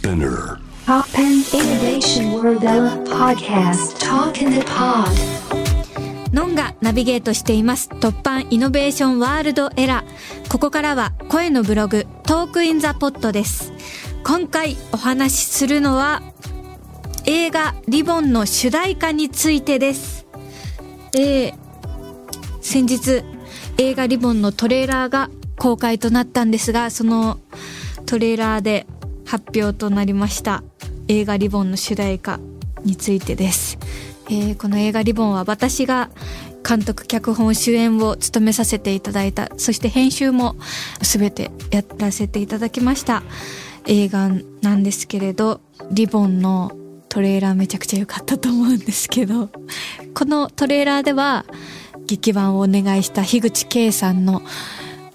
Spinear TOPPAN Innovation World Podcast Talk in the Pod のんがナビゲートしています TOPPAN INNOVATION WORLD ERA。ここからは声のブログ Talk in the Pod です。今回お話しするのは映画リボンの主題歌についてです。えー、先日映画リボンのトレーラーが公開となったんですが、そのトレーラーで発表となりました映画リボンの主題歌についてです。えーこの映画リボンは私が監督脚本主演を務めさせていただいたそして編集も全てやらせていただきました映画なんですけれどリボンのトレーラーめちゃくちゃ良かったと思うんですけどこのトレーラーでは劇版をお願いした樋口圭さんの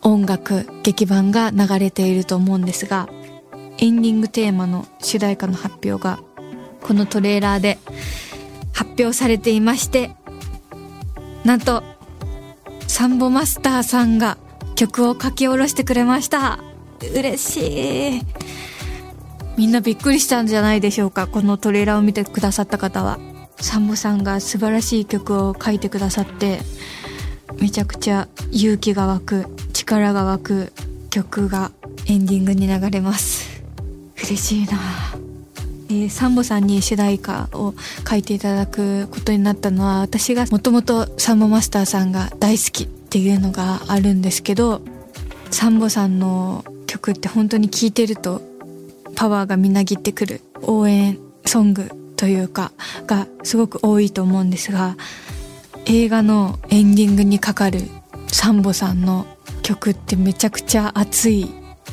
音楽劇版が流れていると思うんですがエンディングテーマの主題歌の発表がこのトレーラーで発表されていましてなんとサンボマスターさんが曲を書き下ろしてくれました。嬉しい。みんなびっくりしたんじゃないでしょうかこのトレーラーを見てくださった方は。サンボさんが素晴らしい曲を書いてくださってめちゃくちゃ勇気が湧く力が湧く曲がエンディングに流れます。嬉しいな。えーサンボさんに主題歌を書いていただくことになったのは私がもともとサンボマスターさんが大好きっていうのがあるんですけどサンボさんの曲って本当に聴いてるとパワーがみなぎってくる応援ソングというかがすごく多いと思うんですが映画のエンディングにかかるサンボさんの曲ってめちゃくちゃ熱い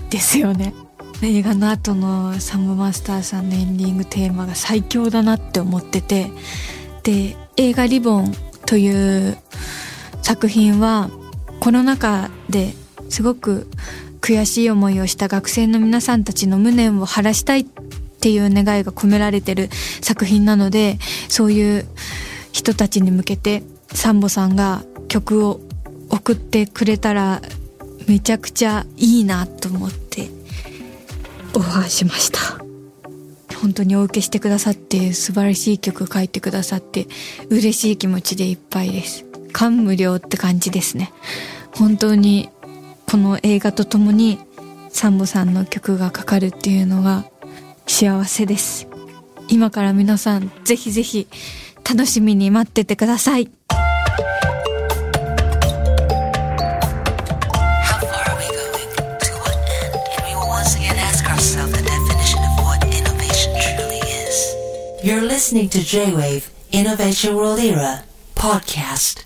ですよね。映画の後のサンボマスターさんのエンディングテーマが最強だなって思ってて。で映画「リボン」という作品はコロナ禍ですごく悔しい思いをした学生の皆さんたちの無念を晴らしたいっていう願いが込められてる作品なのでそういう人たちに向けてサンボさんが曲を送ってくれたらめちゃくちゃいいなと思って。オファーしました。本当にお受けしてくださって素晴らしい曲書いてくださって嬉しい気持ちでいっぱいです。感無量って感じですね。本当にこの映画とともにサンボさんの曲がかかるっていうのが幸せです。今から皆さんぜひぜひ楽しみに待っててください。Ourselves the definition of what innovation truly is. You're listening to J-Wave Innovation World Era podcast.